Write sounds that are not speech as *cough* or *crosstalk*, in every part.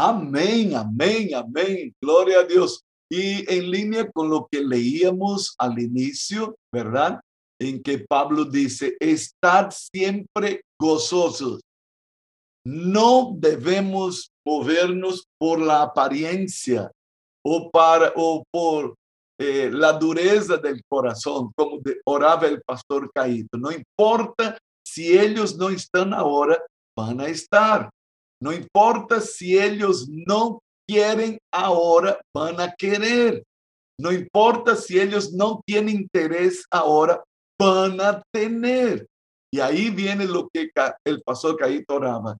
Amén, amén, amén. Gloria a Dios. Y en línea con lo que leíamos al inicio, ¿verdad? En que Pablo dice, estad siempre gozosos. No debemos movernos por la apariencia o, por eh, la dureza del corazón, como oraba el pastor Caíto. No importa si ellos no están ahora, van a estar. No importa si ellos no quieren ahora, van a querer. No importa si ellos no tienen interés ahora, van a tener. Y ahí viene lo que el pastor Caíto oraba,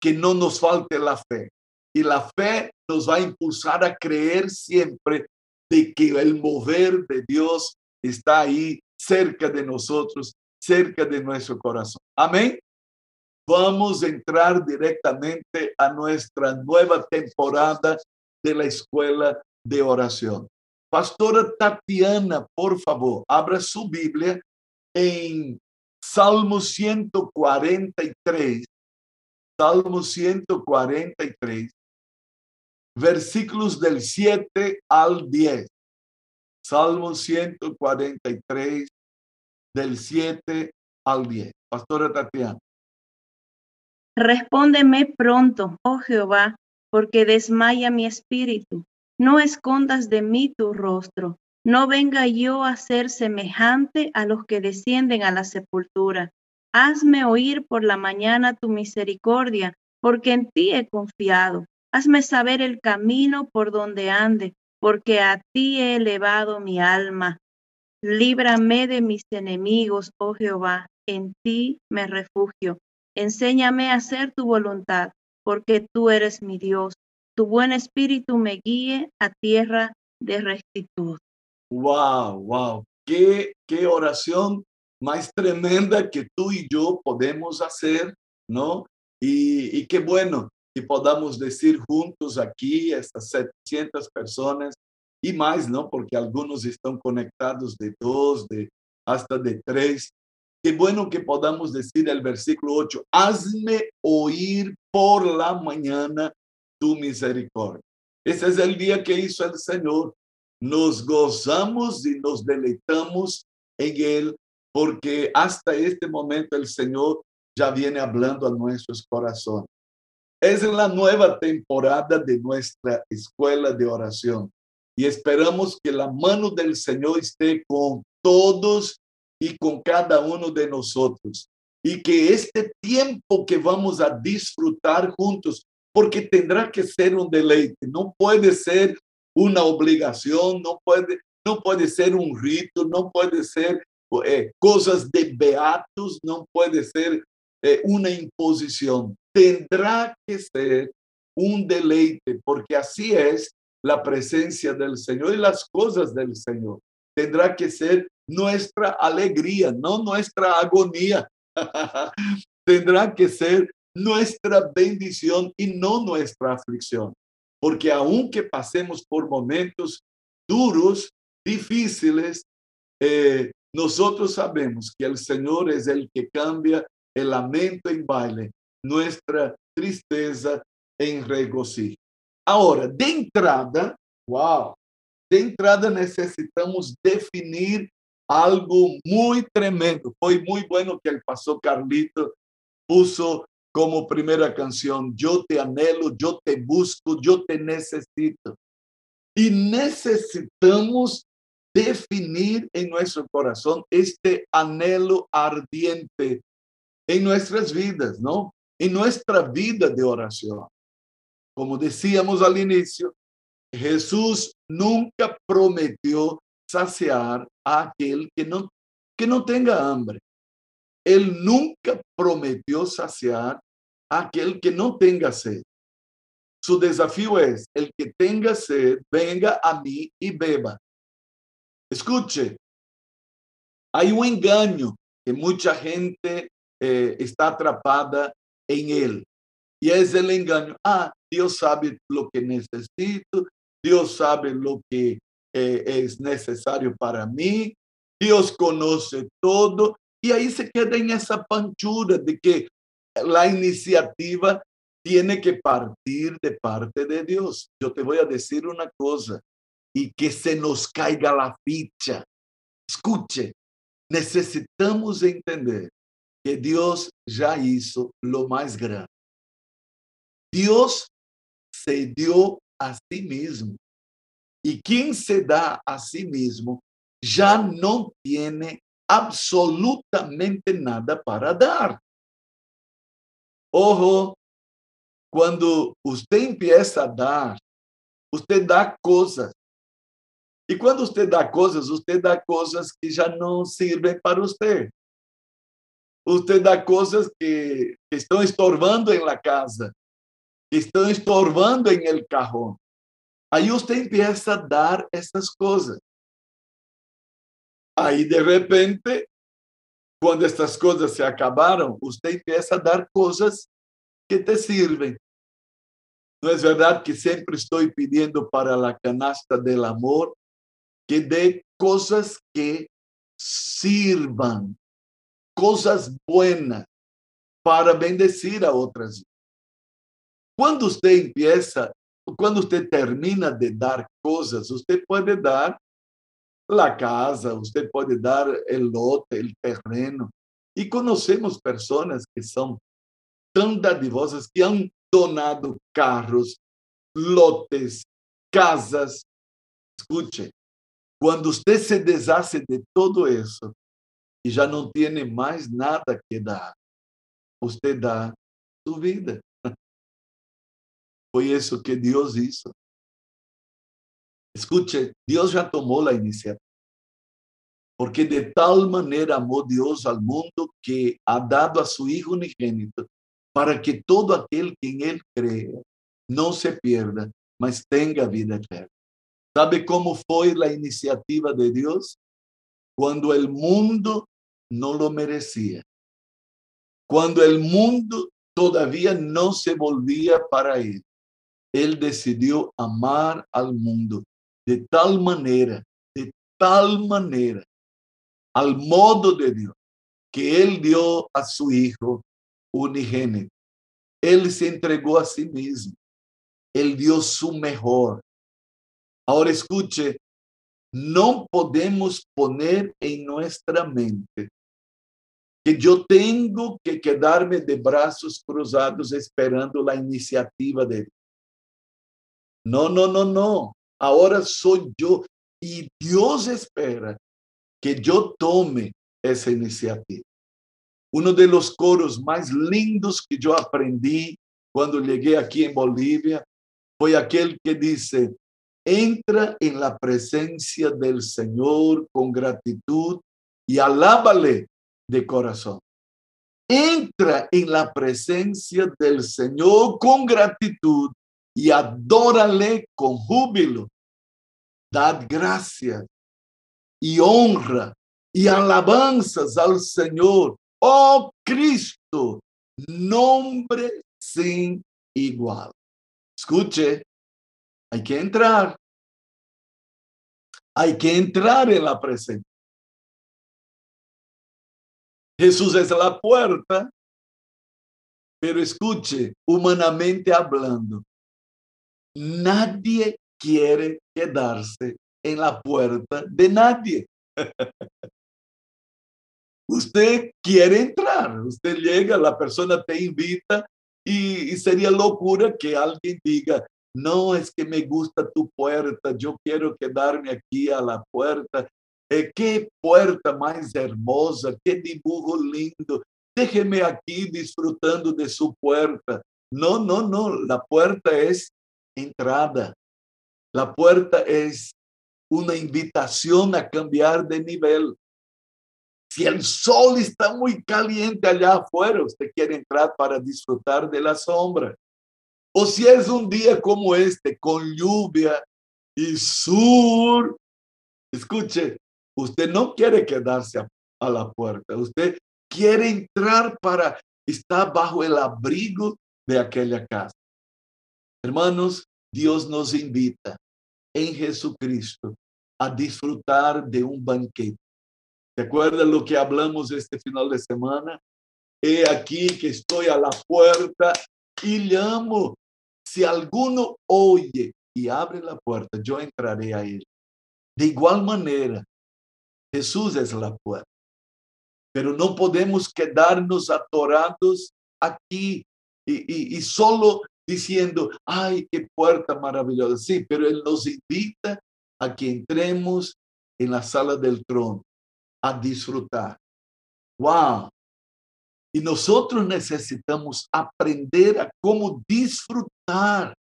que no nos falte la fe. Y la fe nos va a impulsar a creer siempre de que el mover de Dios está ahí cerca de nosotros, cerca de nuestro corazón. Amén. Vamos a entrar directamente a nuestra nueva temporada de la escuela de oración. Pastora Tatiana, por favor, abra su Biblia en Salmo 143, Salmo 143, versículos del 7 al 10. Salmo 143, del 7 al 10. Pastora Tatiana. Respóndeme pronto, oh Jehová, porque desmaya mi espíritu. No escondas de mí tu rostro. No venga yo a ser semejante a los que descienden a la sepultura. Hazme oír por la mañana tu misericordia, porque en ti he confiado. Hazme saber el camino por donde ande, porque a ti he elevado mi alma. Líbrame de mis enemigos, oh Jehová, en ti me refugio. Enséñame a hacer tu voluntad, porque tú eres mi Dios. Tu buen espíritu me guíe a tierra de rectitud. Wow, wow. Qué, qué oración más tremenda que tú y yo podemos hacer, ¿no? Y, qué bueno que podamos decir juntos aquí, estas 700 personas y más, ¿no? Porque algunos están conectados de dos, de hasta de tres. Qué bueno que podamos decir el versículo 8, hazme oír por la mañana tu misericordia. Ese es el día que hizo el Señor. Nos gozamos y nos deleitamos en Él, porque hasta este momento el Señor ya viene hablando a nuestros corazones. Es la nueva temporada de nuestra escuela de oración y esperamos que la mano del Señor esté con todos y con cada uno de nosotros y que este tiempo que vamos a disfrutar juntos, porque tendrá que ser un deleite, no puede ser una obligación, no puede, no puede ser un rito, no puede ser eh, cosas de beatos, no puede ser eh, una imposición tendrá que ser un deleite, porque así es la presencia del Señor y las cosas del Señor. Tendrá que ser nuestra alegría, no nuestra agonía. *laughs* tendrá que ser nuestra bendición y no nuestra aflicción. Porque aunque pasemos por momentos duros, difíciles, eh, nosotros sabemos que el Señor es el que cambia el lamento en baile nuestra tristeza en regocijo. Ahora, de entrada, wow, de entrada necesitamos definir algo muy tremendo. Fue muy bueno que el pastor Carlito puso como primera canción, yo te anhelo, yo te busco, yo te necesito. Y necesitamos definir en nuestro corazón este anhelo ardiente en nuestras vidas, ¿no? en nuestra vida de oración. Como decíamos al inicio, Jesús nunca prometió saciar a aquel que no, que no tenga hambre. Él nunca prometió saciar a aquel que no tenga sed. Su desafío es, el que tenga sed, venga a mí y beba. Escuche, hay un engaño que mucha gente eh, está atrapada en Él. Y es el engaño. Ah, Dios sabe lo que necesito, Dios sabe lo que eh, es necesario para mí, Dios conoce todo. Y ahí se queda en esa panchura de que la iniciativa tiene que partir de parte de Dios. Yo te voy a decir una cosa y que se nos caiga la ficha. Escuche, necesitamos entender que Dios ya hizo lo más grande. Dios se dio a sí mismo. Y quien se da a sí mismo ya no tiene absolutamente nada para dar. Ojo, cuando usted empieza a dar, usted da cosas. Y cuando usted da cosas, usted da cosas que ya no sirven para usted. Usted da cosas que, que estão estorbando en la casa, que estão estorbando en el cajón. Aí você empieza a dar essas coisas. Aí, de repente, quando essas coisas se acabaram, você empieza a dar coisas que te sirvem. Não é verdade que sempre estou pedindo para a canasta del amor que dê coisas que sirvam, coisas buenas para bendecir a outras. Quando você empieza quando você termina de dar coisas, você pode dar a casa, você pode dar o lote, o terreno. E conhecemos pessoas que são tão dadivosas que han donado carros, lotes, casas. Escute, quando você se deshace de todo isso e já não tem mais nada que dar, você dá sua vida. Foi isso que Deus hizo. Escute, Deus já tomou a iniciativa. Porque de tal maneira amou Deus ao mundo que ha dado a seu Hijo unigênito para que todo aquele que em Ele creia não se pierda, mas tenha vida eterna. Sabe como foi a iniciativa de Deus? Quando o mundo não lo merecia. Quando o mundo todavia não se volvia para Ele. Él decidió amar al mundo de tal manera, de tal manera, al modo de Dios, que Él dio a su Hijo unigénito. Él se entregó a sí mismo. Él dio su mejor. Ahora escuche, no podemos poner en nuestra mente que yo tengo que quedarme de brazos cruzados esperando la iniciativa de Dios. No, no, no, no. Ahora soy yo. Y Dios espera que yo tome esa iniciativa. Uno de los coros más lindos que yo aprendí cuando llegué aquí en Bolivia fue aquel que dice, entra en la presencia del Señor con gratitud y alábale de corazón. Entra en la presencia del Señor con gratitud y adórale con júbilo. Dad gracias y honra y alabanzas al Señor, oh Cristo, nombre sin igual. Escuche, hay que entrar. Hay que entrar en la presencia. Jesús es la puerta, pero escuche, humanamente hablando, nadie quiere quedarse en la puerta de nadie. usted quiere entrar, usted llega, la persona te invita y, sería locura que alguien diga, no es que me gusta tu puerta, yo quiero quedarme aquí a la puerta. Eh, qué puerta más hermosa, qué dibujo lindo. Déjeme aquí disfrutando de su puerta. No, no, no, la puerta es entrada. La puerta es una invitación a cambiar de nivel. Si el sol está muy caliente allá afuera, usted quiere entrar para disfrutar de la sombra. O si es un día como este, con lluvia y sur, escuche, usted no quiere quedarse a, a la puerta, usted quiere entrar para estar bajo el abrigo de aquella casa. Hermanos, Dios nos invita en Jesucristo a disfrutar de un banquete. ¿Te acuerdas lo que hablamos este final de semana? He aquí que estoy a la puerta y llamo. Si alguno oye y abre la puerta, yo entraré a él. De igual manera, Jesús es la puerta. Pero no podemos quedarnos atorados aquí y, solo diciendo, ay, qué puerta maravillosa. Sí, pero Él nos invita a que entremos en la sala del trono a disfrutar. ¡Wow! Y nosotros necesitamos aprender a cómo disfrutar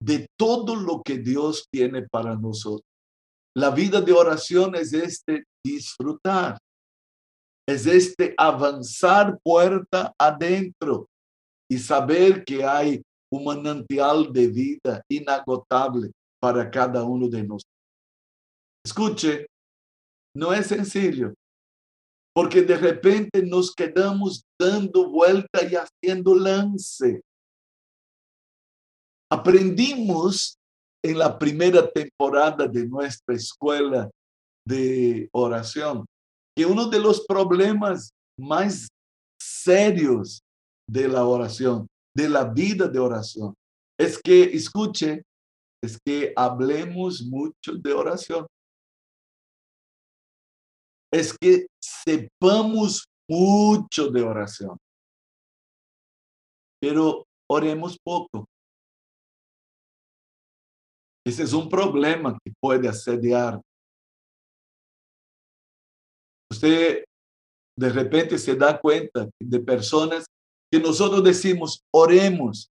de todo lo que Dios tiene para nosotros. La vida de oración es este disfrutar, es este avanzar puerta adentro y saber que hay un manantial de vida inagotable para cada uno de nosotros. Escuche, no es sencillo, porque de repente nos quedamos dando vuelta y haciendo lance. Aprendimos en la primera temporada de nuestra escuela de oración que uno de los problemas más serios de la oración, de la vida de oración, es que, escuche, es que hablemos mucho de oración es que sepamos mucho de oración, pero oremos poco. Ese es un problema que puede asediar. Usted de repente se da cuenta de personas que nosotros decimos, oremos.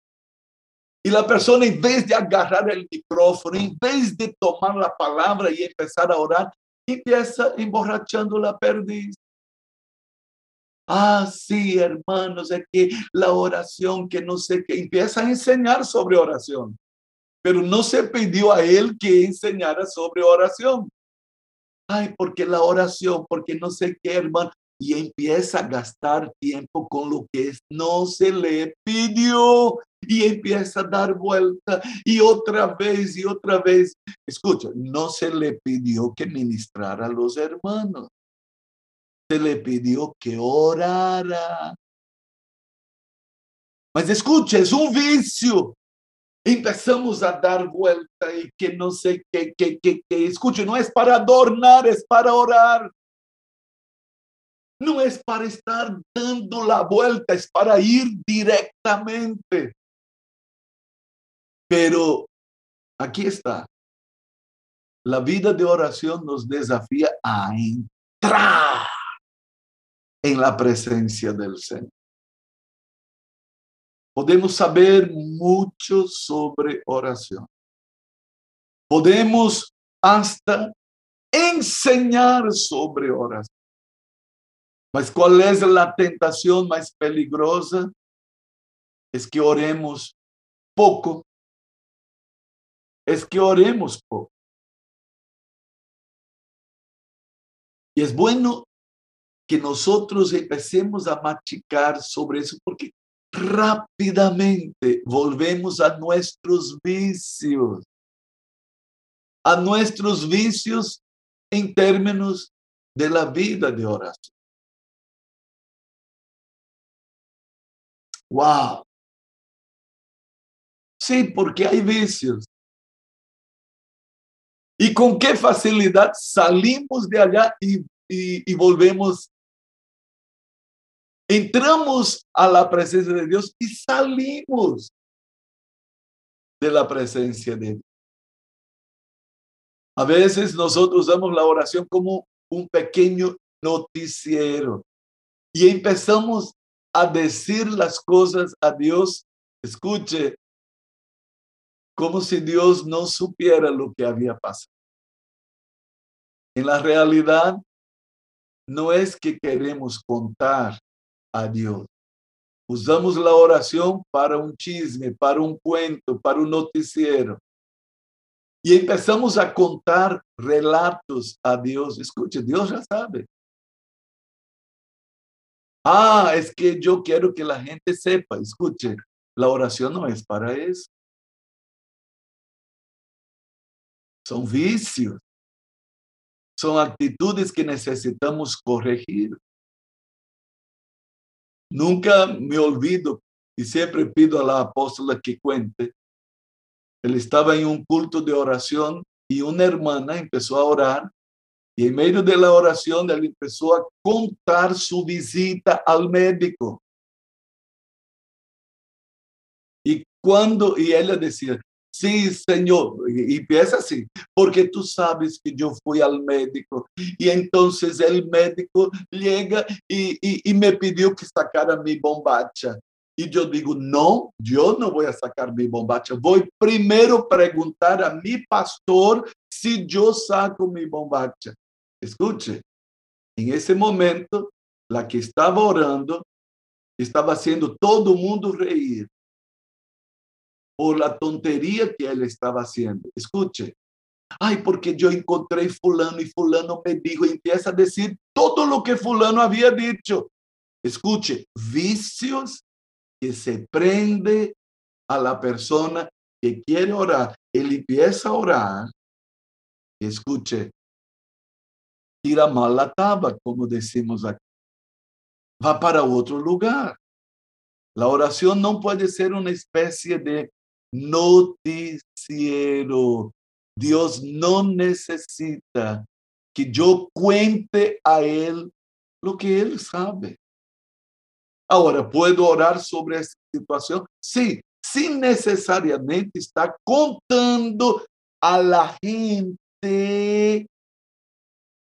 Y la persona, en vez de agarrar el micrófono, en vez de tomar la palabra y empezar a orar, empieza emborrachando la perdiz. Ah, sí, hermanos, es que la oración, que no sé qué, empieza a enseñar sobre oración, pero no se pidió a él que enseñara sobre oración. Ay, porque la oración, porque no sé qué, hermano, y empieza a gastar tiempo con lo que no se le pidió y empieza a dar vuelta y otra vez y otra vez. Escucha, no se le pidió que ministrara a los hermanos. Se le pidió que orara. Mas escucha, es un vicio. Empezamos a dar vuelta y que no sé qué, que, que, que, escuche, no es para adornar, es para orar. No es para estar dando la vuelta, es para ir directamente. Pero aquí está. La vida de oración nos desafía a entrar en la presencia del Señor. Podemos saber mucho sobre oración. Podemos hasta enseñar sobre oración. Mas qual é a tentação mais peligrosa? É que oremos pouco. É que oremos pouco. E é bueno que nós empecemos a maticar sobre isso, porque rapidamente volvemos a nossos vícios, a nossos vícios em términos de la vida de oração. Wow. Sí, porque hay vicios. Y con qué facilidad salimos de allá y, y, volvemos. Entramos a la presencia de Dios y salimos de la presencia de Dios. A veces nosotros usamos la oración como un pequeño noticiero y empezamos a decir las cosas a Dios, escuche, como si Dios no supiera lo que había pasado. En la realidad, no es que queremos contar a Dios. Usamos la oración para un chisme, para un cuento, para un noticiero. Y empezamos a contar relatos a Dios. Escuche, Dios ya sabe. Ah, es que yo quiero que la gente sepa. Escuche, la oración no es para eso. Son vicios. Son actitudes que necesitamos corregir. Nunca me olvido y siempre pido a la apóstola que cuente. Él estaba en un culto de oración y una hermana empezó a orar y en medio de la oración él empezó a contar su visita al médico. Y cuando, y ella decía, sí, Señor, y empieza así, porque tú sabes que yo fui al médico y entonces el médico llega y, y, y me pidió que sacara mi bombacha. Y yo digo, no, yo no voy a sacar mi bombacha. Voy primero preguntar a mi pastor si yo saco mi bombacha. Escuche, en ese momento, la que estaba orando estaba haciendo todo el mundo reír por la tontería que él estaba haciendo. Escuche, ay, porque yo encontré fulano y fulano me dijo, y empieza a decir todo lo que fulano había dicho. Escuche, vicios que se prende a la persona que quiere orar. Él empieza a orar. Escuche, tira mal la taba, como decimos aquí. Va para otro lugar. La oración no puede ser una especie de noticiero. Dios no necesita que yo cuente a Él lo que Él sabe. Ahora, ¿puedo orar sobre esta situación? Sí, sin necesariamente estar contando a la gente,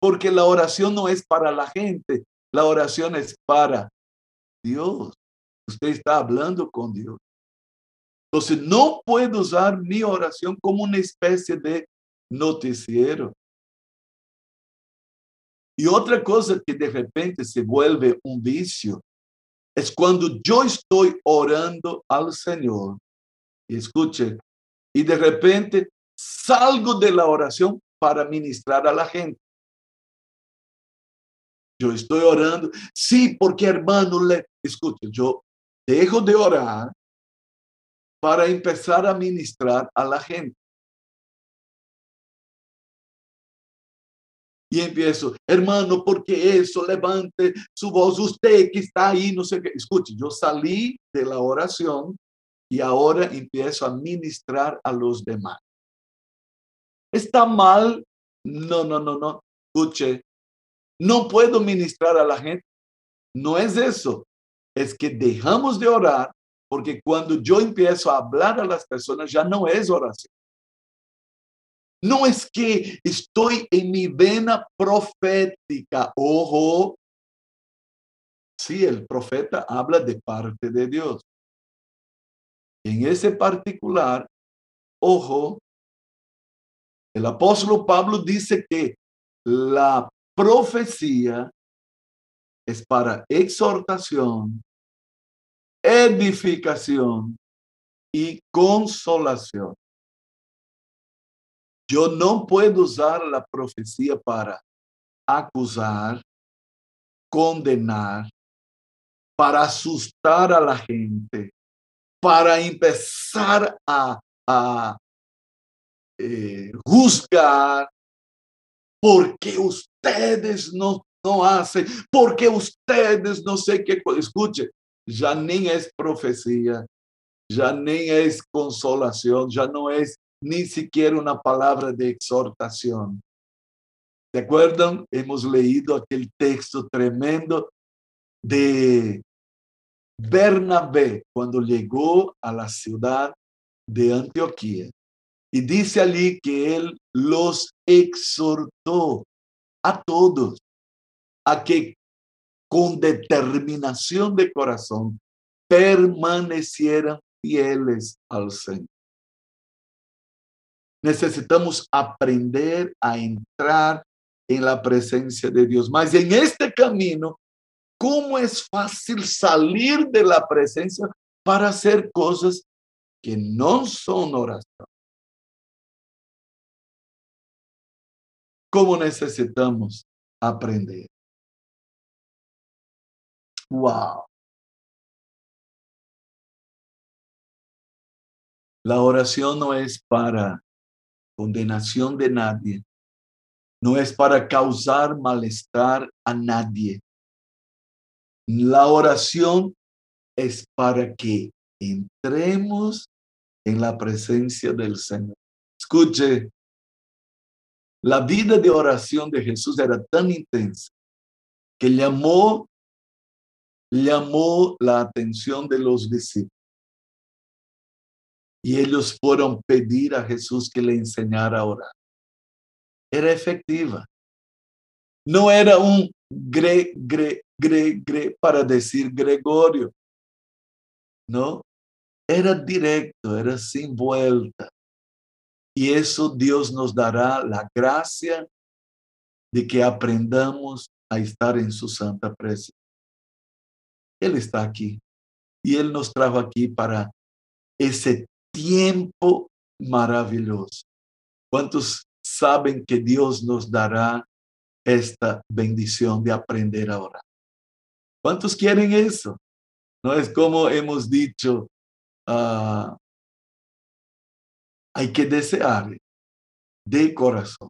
porque la oración no es para la gente, la oración es para Dios. Usted está hablando con Dios. Entonces, no puedo usar mi oración como una especie de noticiero. Y otra cosa que de repente se vuelve un vicio es cuando yo estoy orando al Señor. Y escuche, y de repente salgo de la oración para ministrar a la gente. Yo estoy orando, sí, porque hermano, le, escuche, yo dejo de orar para empezar a ministrar a la gente. Y empiezo, hermano, porque eso, levante su voz, usted que está ahí, no sé qué. Escuche, yo salí de la oración y ahora empiezo a ministrar a los demás. ¿Está mal? No, no, no, no. Escuche, no puedo ministrar a la gente. No es eso. Es que dejamos de orar porque cuando yo empiezo a hablar a las personas ya no es oración. No es que estoy en mi vena profética. Ojo. Sí, el profeta habla de parte de Dios. En ese particular, ojo, el apóstol Pablo dice que la profecía es para exhortación, edificación y consolación. Yo no puedo usar la profecía para acusar, condenar, para asustar a la gente, para empezar a, eh, juzgar, porque ustedes no, no hacen, porque ustedes no sé qué, escuche, já nem é profecia, já nem é consolação, já não é nem sequer uma palavra de exortação. ¿Se acuerdan? Hemos leído aquele texto tremendo de Bernabé quando chegou a la ciudad de Antioquia. E disse ali que ele los exortou a todos a que con determinación de corazón, permanecieran fieles al Señor. Necesitamos aprender a entrar en la presencia de Dios. Mas en este camino, ¿cómo es fácil salir de la presencia para hacer cosas que no son oración? ¿Cómo necesitamos aprender? Wow. La oración no es para condenación de nadie, no es para causar malestar a nadie. La oración es para que entremos en la presencia del Señor. Escuche, la vida de oración de Jesús era tan intensa que llamó, llamó la atención de los discípulos. Y ellos fueron pedir a Jesús que le enseñara a orar. Era efectiva. No era un gre, gre, gre, gre para decir Gregorio. No, era directo, era sin vuelta. Y eso Dios nos dará la gracia de que aprendamos a estar en su santa presencia. Él está aquí y Él nos trajo aquí para ese tiempo maravilloso. ¿Cuántos saben que Dios nos dará esta bendición de aprender a orar? ¿Cuántos quieren eso? No es como hemos dicho, ah, hay que desear de corazón.